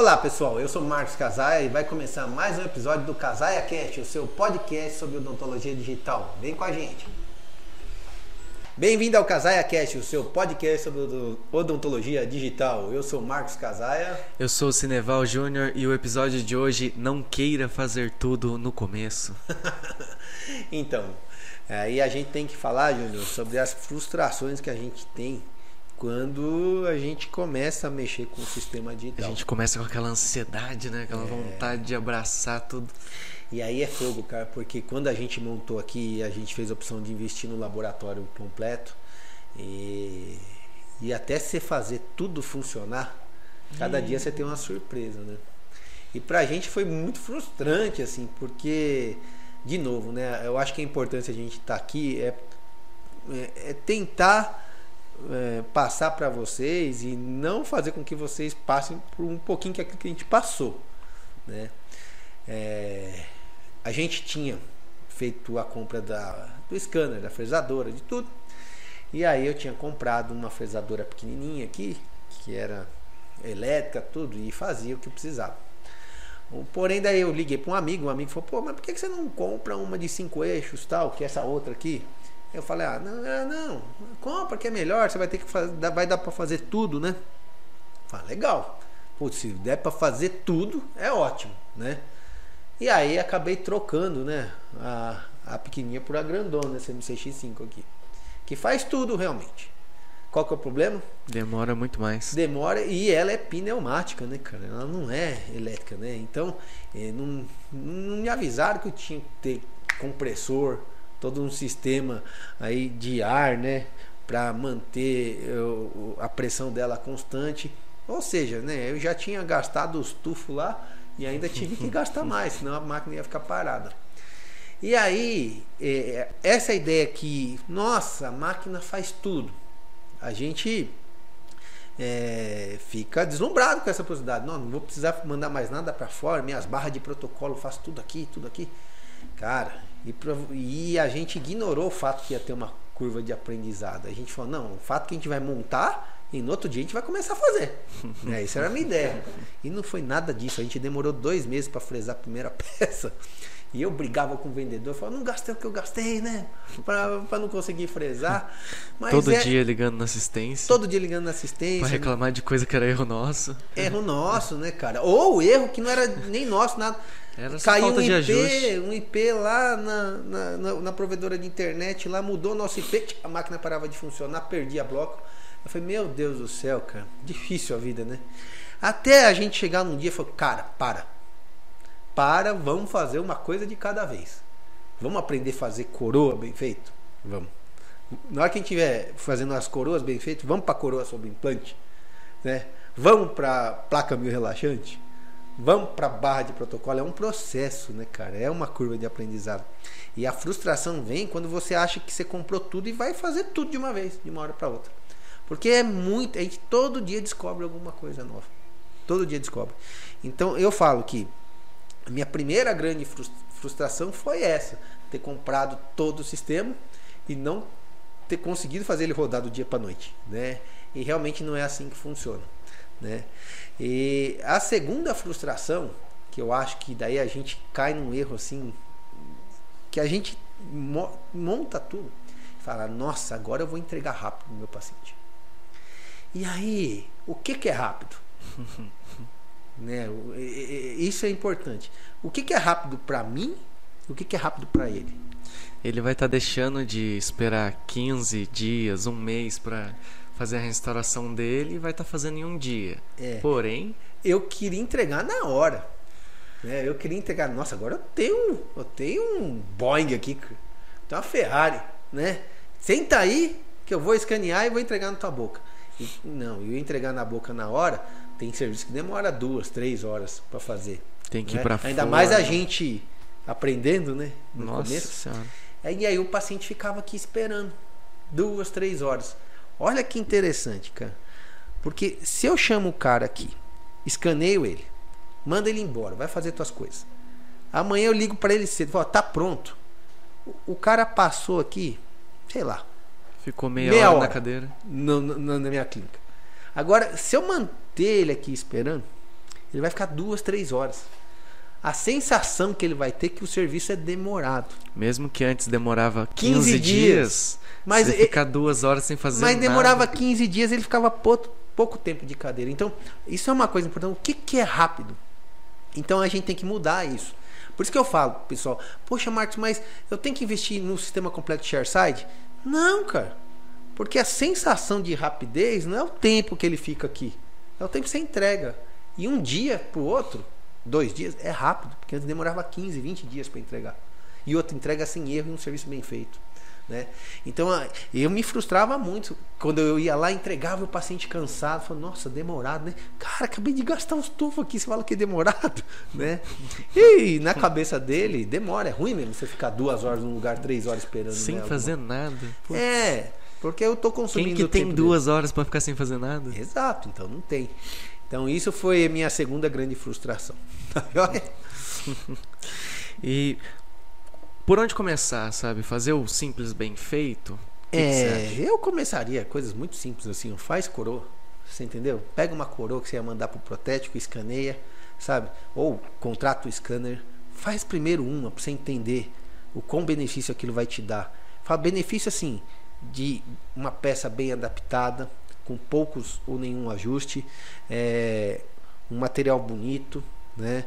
Olá pessoal, eu sou Marcos Casaia e vai começar mais um episódio do Casaia Cast, o seu podcast sobre odontologia digital. Vem com a gente. Bem-vindo ao Casaia Cast, o seu podcast sobre odontologia digital. Eu sou Marcos Casaia. Eu sou o Cineval Júnior e o episódio de hoje não queira fazer tudo no começo. então, aí a gente tem que falar, Júnior, sobre as frustrações que a gente tem quando a gente começa a mexer com o sistema digital. A gente começa com aquela ansiedade, né? Aquela é... vontade de abraçar tudo. E aí é fogo, cara, porque quando a gente montou aqui, a gente fez a opção de investir no laboratório completo e, e até você fazer tudo funcionar, cada hum. dia você tem uma surpresa, né? E pra gente foi muito frustrante, assim, porque, de novo, né? Eu acho que a importância de a gente estar tá aqui é, é, é tentar é, passar para vocês e não fazer com que vocês passem por um pouquinho que, que a gente passou. Né? É, a gente tinha feito a compra da, do scanner, da fresadora, de tudo. E aí eu tinha comprado uma fresadora pequenininha aqui, que era elétrica, tudo, e fazia o que precisava. Porém, daí eu liguei para um amigo, um amigo falou, pô, mas por que você não compra uma de cinco eixos, tal, que é essa outra aqui? Eu falei, ah, não, é, não, compra que é melhor, você vai ter que fazer, vai dar para fazer tudo, né? Falei, legal. Putz, se der para fazer tudo, é ótimo, né? E aí acabei trocando, né, a, a pequenininha por a grandona, essa MCX5 aqui, que faz tudo realmente. Qual que é o problema? Demora muito mais. Demora e ela é pneumática, né, cara? Ela não é elétrica, né? Então, eh, não, não me avisaram que eu tinha que ter compressor, todo um sistema aí de ar, né, para manter eu, a pressão dela constante. Ou seja, né, eu já tinha gastado os tufos lá e ainda tive que gastar mais, senão a máquina ia ficar parada. E aí, é, essa ideia que, nossa, a máquina faz tudo. A gente é, fica deslumbrado com essa possibilidade. Não, não vou precisar mandar mais nada para fora, minhas barras de protocolo, faço tudo aqui, tudo aqui. Cara, e, e a gente ignorou o fato que ia ter uma curva de aprendizado. A gente falou, não, o fato que a gente vai montar e no outro dia a gente vai começar a fazer. é, isso era a minha ideia. E não foi nada disso. A gente demorou dois meses para fresar a primeira peça. E eu brigava com o vendedor, falava, não gastei o que eu gastei, né? Para não conseguir fresar. Mas todo é... dia ligando na assistência. Todo dia ligando na assistência. Para reclamar né? de coisa que era erro nosso. Erro nosso, né, cara? Ou erro que não era nem nosso, nada. Era Caiu um IP, um IP lá na, na, na, na, provedora de internet, lá mudou nosso IP, a máquina parava de funcionar, perdia bloco. Eu falei, meu Deus do céu, cara, difícil a vida, né? Até a gente chegar num dia e falou, cara, para. Para, vamos fazer uma coisa de cada vez. Vamos aprender a fazer coroa bem feito? Vamos. Na hora que a gente estiver fazendo as coroas bem feitas, vamos para coroa sobre implante, né? Vamos para placa mil relaxante Vamos para barra de protocolo. É um processo, né, cara? É uma curva de aprendizado. E a frustração vem quando você acha que você comprou tudo e vai fazer tudo de uma vez, de uma hora para outra. Porque é muito. A gente todo dia descobre alguma coisa nova. Todo dia descobre. Então eu falo que a minha primeira grande frustração foi essa: ter comprado todo o sistema e não ter conseguido fazer ele rodar do dia para noite, né? E realmente não é assim que funciona. Né? E a segunda frustração, que eu acho que daí a gente cai num erro assim, que a gente monta tudo, fala, nossa, agora eu vou entregar rápido no meu paciente. E aí, o que, que é rápido? né? Isso é importante. O que, que é rápido para mim? O que, que é rápido para ele? Ele vai estar tá deixando de esperar 15 dias, um mês para fazer a restauração dele e vai estar tá fazendo em um dia. É. Porém. Eu queria entregar na hora. Né? Eu queria entregar. Nossa, agora eu tenho, eu tenho um Boeing aqui. Tem uma Ferrari. Né? Senta aí que eu vou escanear e vou entregar na tua boca. E, não, eu entregar na boca na hora. Tem serviço que demora duas, três horas para fazer. Tem que né? ir pra Ainda fora. mais a gente aprendendo, né? No Nossa começo. Senhora. E aí o paciente ficava aqui esperando duas, três horas. Olha que interessante, cara. Porque se eu chamo o cara aqui, escaneio ele, manda ele embora, vai fazer tuas coisas. Amanhã eu ligo para ele cedo, falo, tá pronto. O, cara passou aqui, sei lá. Ficou meia, meia hora, hora, na cadeira. No, no, na minha clínica. Agora, se eu manter ele aqui esperando, Ele vai ficar duas, três horas. A sensação que ele vai ter é que o serviço é demorado. Mesmo que antes demorava 15, 15 dias, dias, mas você ficar duas horas sem fazer mas nada. Mas demorava 15 dias, ele ficava pouco, pouco tempo de cadeira. Então, isso é uma coisa importante. O que, que é rápido? Então a gente tem que mudar isso. Por isso que eu falo, pessoal, poxa, Marcos, mas eu tenho que investir no sistema completo ShareSide? Não, cara. Porque a sensação de rapidez não é o tempo que ele fica aqui. É o tempo que você entrega. E um dia para o outro, dois dias, é rápido. Porque antes demorava 15, 20 dias para entregar. E outra entrega sem erro e um serviço bem feito. Né? Então eu me frustrava muito quando eu ia lá entregava o paciente cansado, falando, nossa, demorado, né? Cara, acabei de gastar uns tufos aqui, você fala que é demorado, né? E na cabeça dele, demora, é ruim mesmo você ficar duas horas num lugar, três horas esperando. Sem né, fazer alguma... nada. Putz. É, porque eu tô consumindo. Quem que tem duas dele. horas para ficar sem fazer nada? Exato, então não tem. Então isso foi a minha segunda grande frustração. e por onde começar, sabe? Fazer o simples bem feito? Que é, que eu começaria coisas muito simples assim. Faz coroa, você entendeu? Pega uma coroa que você ia mandar pro protético, escaneia, sabe? Ou contrata o scanner. Faz primeiro uma para você entender o quão benefício aquilo vai te dar. Fala benefício assim de uma peça bem adaptada, com poucos ou nenhum ajuste, é, um material bonito, né?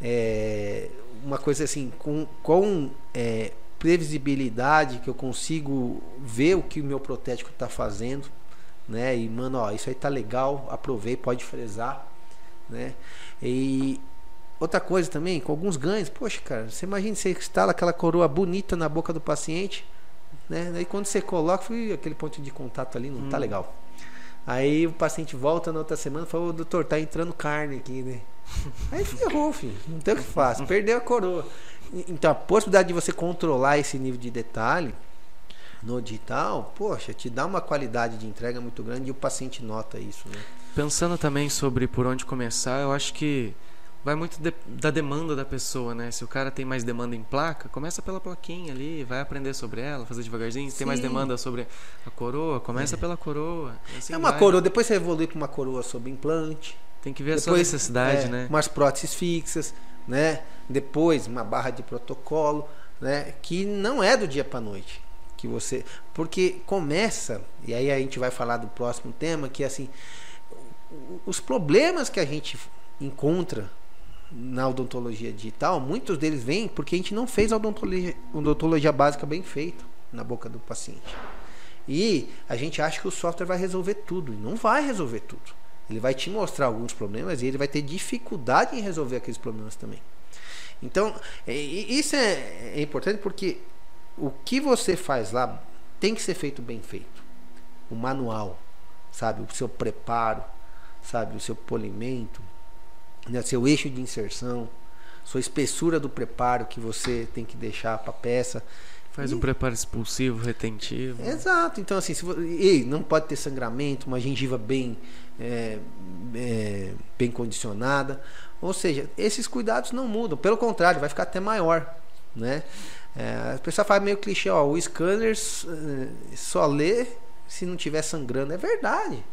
É, uma coisa assim, com, com é, previsibilidade, que eu consigo ver o que o meu protético está fazendo, né? E, mano, ó, isso aí tá legal, aprovei, pode fresar, né? E outra coisa também, com alguns ganhos, poxa, cara, você imagina você instala aquela coroa bonita na boca do paciente, né? Aí quando você coloca, foi aquele ponto de contato ali, não tá hum. tá legal. Aí o paciente volta na outra semana e fala, doutor, tá entrando carne aqui, né? Aí ferrou, filho. Não tem o que fazer. Perdeu a coroa. Então, a possibilidade de você controlar esse nível de detalhe no digital, poxa, te dá uma qualidade de entrega muito grande e o paciente nota isso, né? Pensando também sobre por onde começar, eu acho que vai muito de, da demanda da pessoa, né? Se o cara tem mais demanda em placa, começa pela plaquinha ali, vai aprender sobre ela, fazer devagarzinho. Se tem mais demanda sobre a coroa, começa é. pela coroa. Assim é uma vai. coroa, depois você evolui para uma coroa sobre implante. Tem que ver depois, a sua necessidade, é, né? Umas próteses fixas, né? Depois uma barra de protocolo, né? Que não é do dia para noite que você, porque começa e aí a gente vai falar do próximo tema que é assim os problemas que a gente encontra na odontologia digital, muitos deles vêm porque a gente não fez a odontologia, odontologia básica bem feita na boca do paciente. E a gente acha que o software vai resolver tudo, e não vai resolver tudo. Ele vai te mostrar alguns problemas e ele vai ter dificuldade em resolver aqueles problemas também. Então, é, isso é, é importante porque o que você faz lá tem que ser feito bem feito. O manual, sabe? O seu preparo, sabe? O seu polimento, né? seu eixo de inserção, sua espessura do preparo que você tem que deixar para a peça. Faz e... um preparo expulsivo, retentivo. Exato. Então, assim, se você... e não pode ter sangramento, uma gengiva bem, é, é, bem condicionada. Ou seja, esses cuidados não mudam. Pelo contrário, vai ficar até maior. Né? É, a pessoa faz meio clichê, ó, o scanner é, só lê se não tiver sangrando. É verdade.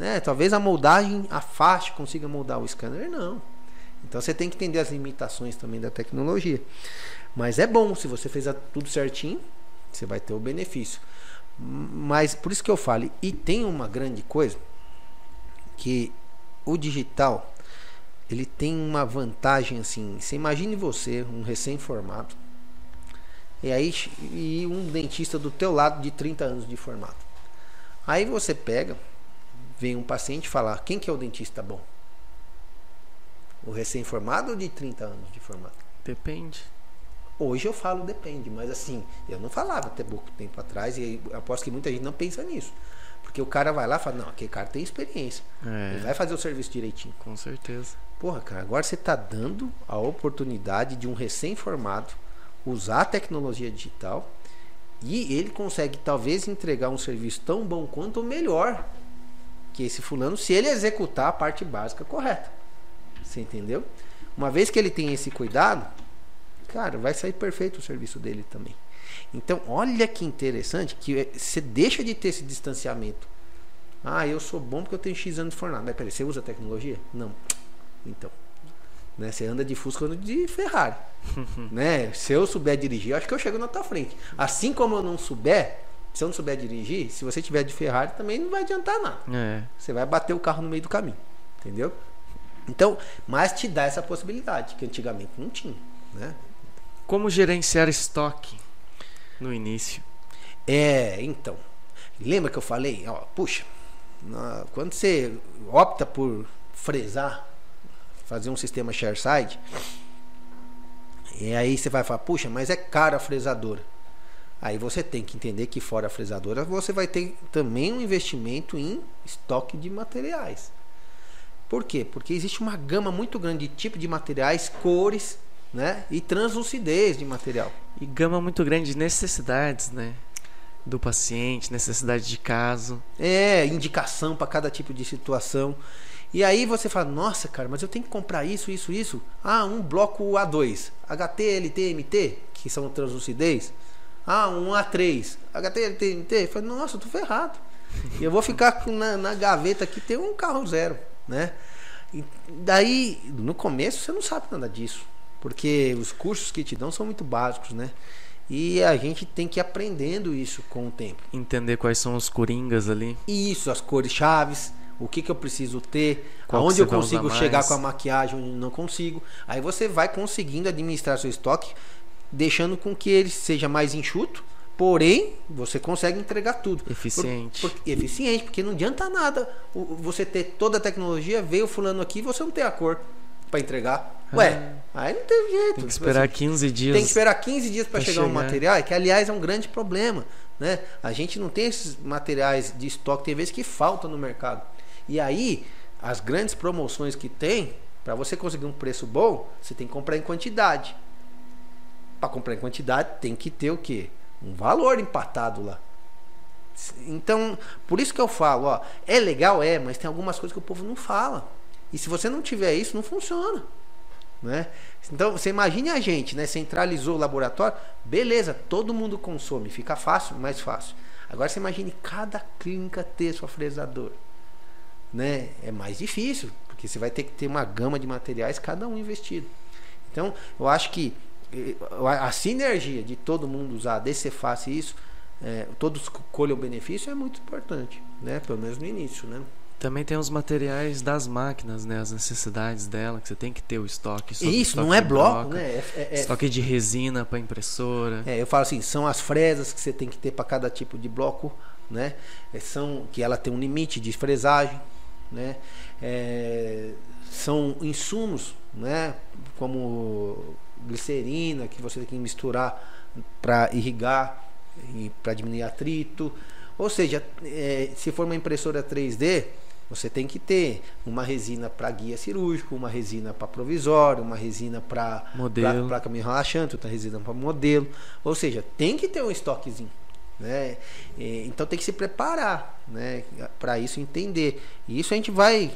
Né? Talvez a moldagem afaste, consiga moldar o scanner, não. Então você tem que entender as limitações também da tecnologia. Mas é bom, se você fez tudo certinho, você vai ter o benefício. Mas por isso que eu falo, e tem uma grande coisa que o digital ele tem uma vantagem assim. Você imagine você, um recém-formado, e aí e um dentista do teu lado de 30 anos de formato. Aí você pega, vem um paciente falar: quem que é o dentista bom? O recém-formado ou de 30 anos de formato? Depende. Hoje eu falo depende, mas assim, eu não falava até pouco tempo atrás e aposto que muita gente não pensa nisso. Porque o cara vai lá e fala, não, aquele cara tem experiência. É. Ele vai fazer o serviço direitinho. Com certeza. Porra, cara, agora você está dando a oportunidade de um recém-formado usar a tecnologia digital e ele consegue talvez entregar um serviço tão bom quanto ou melhor que esse fulano se ele executar a parte básica correta. Você entendeu? Uma vez que ele tem esse cuidado, cara, vai sair perfeito o serviço dele também. Então, olha que interessante que você deixa de ter esse distanciamento. Ah, eu sou bom porque eu tenho X anos de fornado. Mas peraí, você usa tecnologia? Não. Então, né? Você anda de Fusca, ando de Ferrari, né? Se eu souber dirigir, eu acho que eu chego na tua frente. Assim como eu não souber, se eu não souber dirigir, se você tiver de Ferrari, também não vai adiantar nada. É. Você vai bater o carro no meio do caminho, entendeu? Então, mas te dá essa possibilidade que antigamente não tinha, né? Como gerenciar estoque no início? É, então. Lembra que eu falei? Ó, puxa, na- quando você opta por fresar, fazer um sistema share-side, e aí você vai falar, puxa, mas é caro a fresadora. Aí você tem que entender que fora a fresadora, você vai ter também um investimento em estoque de materiais. Por quê? Porque existe uma gama muito grande de tipo de materiais, cores, né? E translucidez de material. E gama muito grande de necessidades, né? Do paciente, necessidade de caso. É, indicação para cada tipo de situação. E aí você fala, nossa, cara, mas eu tenho que comprar isso, isso, isso. Ah, um bloco A2, HT, LT, MT, que são translucidez. Ah, um A3, HT, LT, MT. Eu falei, nossa, eu tô ferrado. Eu vou ficar na, na gaveta aqui, tem um carro zero, né? E daí, no começo, você não sabe nada disso. Porque os cursos que te dão são muito básicos, né? E a gente tem que ir aprendendo isso com o tempo. Entender quais são os coringas ali. Isso, as cores chaves, o que, que eu preciso ter, Qual aonde eu consigo chegar mais. com a maquiagem, onde não consigo. Aí você vai conseguindo administrar seu estoque, deixando com que ele seja mais enxuto, porém você consegue entregar tudo. Eficiente. Por- por- eficiente, porque não adianta nada você ter toda a tecnologia, veio fulano aqui e você não tem a cor para entregar. Ué, aí não tem jeito. Ah. Tem que esperar 15 dias. Tem que esperar 15 dias para pra chegar um chegar. material, que aliás é um grande problema. Né? A gente não tem esses materiais de estoque, tem vezes que faltam no mercado. E aí, as grandes promoções que tem, para você conseguir um preço bom, você tem que comprar em quantidade. Para comprar em quantidade, tem que ter o quê? Um valor empatado lá. Então, por isso que eu falo, ó, é legal, é, mas tem algumas coisas que o povo não fala. E se você não tiver isso, não funciona. Né? Então, você imagine a gente, né? Centralizou o laboratório, beleza, todo mundo consome, fica fácil, mais fácil. Agora você imagine cada clínica ter sua fresadora. Né? É mais difícil, porque você vai ter que ter uma gama de materiais, cada um investido. Então, eu acho que a sinergia de todo mundo usar desse fácil isso, eh, todos colham o benefício é muito importante, né? Pelo menos no início, né? Também tem os materiais das máquinas, né? As necessidades dela, que você tem que ter o estoque. isso estoque não é bloco, broca, né? É- é- é- Estoque de resina para impressora. É, eu falo assim, são as fresas que você tem que ter para cada tipo de bloco, né? É, São que ela tem um limite de fresagem, né? É, são insumos, né? Como glicerina que você tem que misturar para irrigar e para diminuir atrito. Ou seja, é, se for uma impressora 3D, você tem que ter uma resina para guia cirúrgico, uma resina para provisório, uma resina para placa meio relaxante, outra resina para modelo. Ou seja, tem que ter um estoquezinho. Né? E, Então tem que se preparar né? para isso entender. E isso a gente vai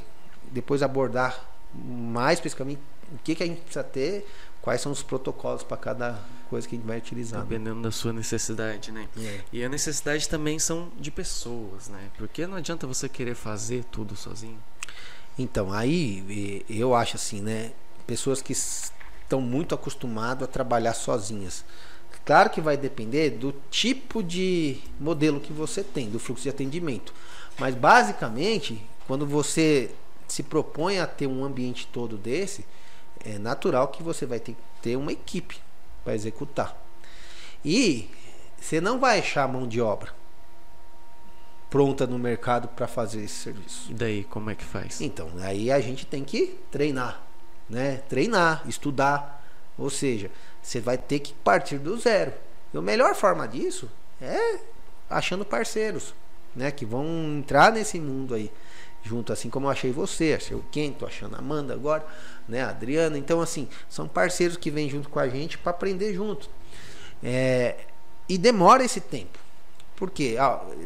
depois abordar mais especificamente o que, que a gente precisa ter, quais são os protocolos para cada coisa que a gente vai utilizar. né? Dependendo da sua necessidade, né? É. E a necessidade também são de pessoas, né? Porque não adianta você querer fazer tudo sozinho. Então, aí eu acho assim, né? Pessoas que estão muito acostumadas a trabalhar sozinhas. Claro que vai depender do tipo de modelo que você tem, do fluxo de atendimento. Mas basicamente, quando você se propõe a ter um ambiente todo desse, é natural que você vai ter que ter uma equipe para executar. E você não vai achar mão de obra pronta no mercado para fazer esse serviço. E daí, como é que faz? Então, aí a gente tem que treinar, né? Treinar, estudar. Ou seja, você vai ter que partir do zero. E a melhor forma disso é achando parceiros, né? Que vão entrar nesse mundo aí. Junto, assim como eu achei você, achei o Ken, tô achando a Amanda agora, né? A Adriana. Então, assim, são parceiros que vêm junto com a gente para aprender junto. É, e demora esse tempo. Por quê?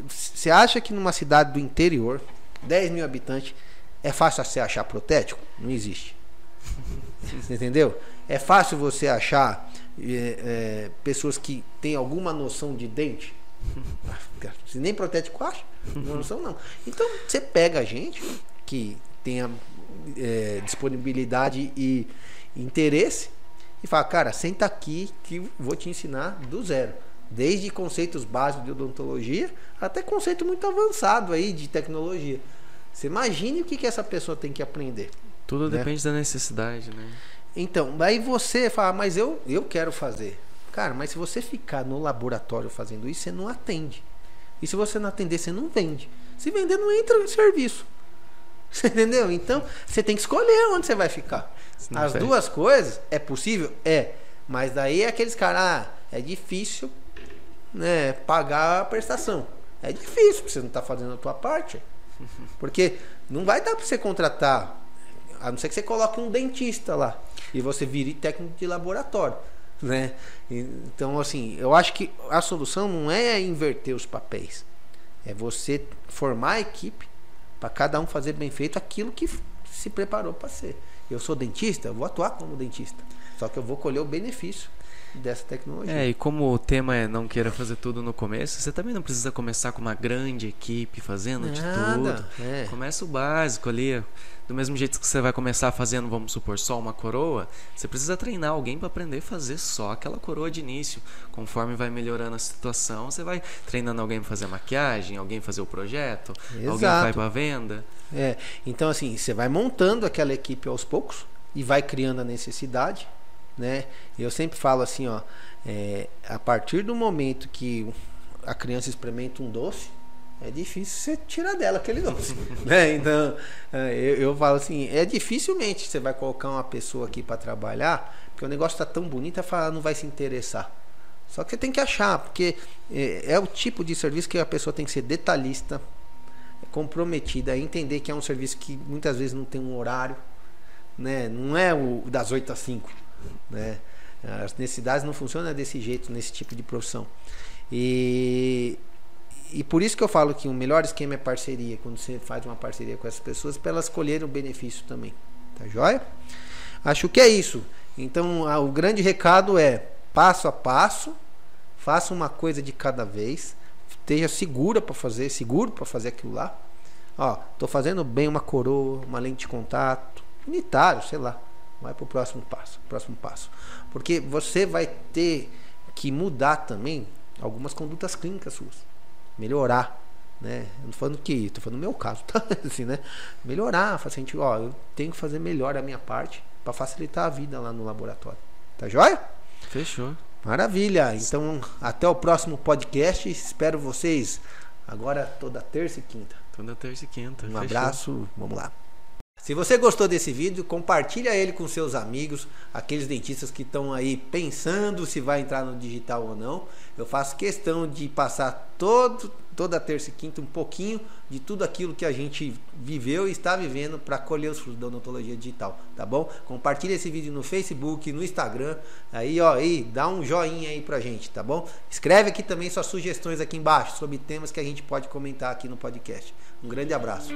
Você acha que numa cidade do interior, 10 mil habitantes, é fácil você achar protético? Não existe. Você entendeu? É fácil você achar é, é, pessoas que têm alguma noção de dente? Se nem protético acha, não noção não. Então você pega a gente que tenha é, disponibilidade e interesse e fala, cara, senta aqui que vou te ensinar do zero. Desde conceitos básicos de odontologia até conceito muito avançado aí de tecnologia. Você imagine o que, que essa pessoa tem que aprender. Tudo né? depende da necessidade, né? Então, aí você fala, mas eu, eu quero fazer. Cara, mas se você ficar no laboratório fazendo isso, você não atende. E se você não atender, você não vende. Se vender, não entra no serviço. Você entendeu? Então, você tem que escolher onde você vai ficar. As duas coisas, é possível? É. Mas daí é aqueles caras, ah, é difícil né, pagar a prestação. É difícil, porque você não está fazendo a tua parte. Porque não vai dar para você contratar, a não ser que você coloque um dentista lá e você vire técnico de laboratório. Né? Então, assim, eu acho que a solução não é inverter os papéis. É você formar a equipe para cada um fazer bem feito aquilo que se preparou para ser. Eu sou dentista, eu vou atuar como dentista. Só que eu vou colher o benefício dessa tecnologia. É, e como o tema é não queira fazer tudo no começo, você também não precisa começar com uma grande equipe fazendo de Nada, tudo. é. Começa o básico ali. Do mesmo jeito que você vai começar fazendo, vamos supor, só uma coroa, você precisa treinar alguém para aprender a fazer só aquela coroa de início. Conforme vai melhorando a situação, você vai treinando alguém para fazer a maquiagem, alguém fazer o projeto, alguém Exato. vai para venda. É, então assim, você vai montando aquela equipe aos poucos e vai criando a necessidade, né? Eu sempre falo assim, ó, é, a partir do momento que a criança experimenta um doce, é difícil você tirar dela aquele doce, né? Então, é, eu, eu falo assim, é dificilmente você vai colocar uma pessoa aqui para trabalhar, porque o negócio tá tão bonito, ela fala, não vai se interessar. Só que você tem que achar, porque é, é o tipo de serviço que a pessoa tem que ser detalhista, comprometida, entender que é um serviço que muitas vezes não tem um horário, né? Não é o das 8 às 5, né? As necessidades não funcionam desse jeito nesse tipo de profissão. E e por isso que eu falo que o melhor esquema é parceria, quando você faz uma parceria com essas pessoas, para elas colherem o benefício também. Tá joia? Acho que é isso. Então, o grande recado é passo a passo, faça uma coisa de cada vez, esteja segura para fazer, seguro para fazer aquilo lá. Ó, tô fazendo bem uma coroa, uma lente de contato, unitário, sei lá. Vai pro próximo passo, próximo passo. Porque você vai ter que mudar também algumas condutas clínicas suas. Melhorar, né? Eu não tô falando que, tô falando no meu caso, tá? Assim, né? Melhorar, assim, ó, eu tenho que fazer melhor a minha parte para facilitar a vida lá no laboratório. Tá joia? Fechou. Maravilha. Então, até o próximo podcast. Espero vocês agora toda terça e quinta. Toda terça e quinta. Um Fechou. abraço, vamos lá. Se você gostou desse vídeo, compartilha ele com seus amigos, aqueles dentistas que estão aí pensando se vai entrar no digital ou não. Eu faço questão de passar todo, toda terça e quinta um pouquinho de tudo aquilo que a gente viveu e está vivendo para colher os frutos da odontologia digital, tá bom? Compartilha esse vídeo no Facebook, no Instagram, aí ó, aí dá um joinha aí pra gente, tá bom? Escreve aqui também suas sugestões aqui embaixo sobre temas que a gente pode comentar aqui no podcast. Um grande abraço.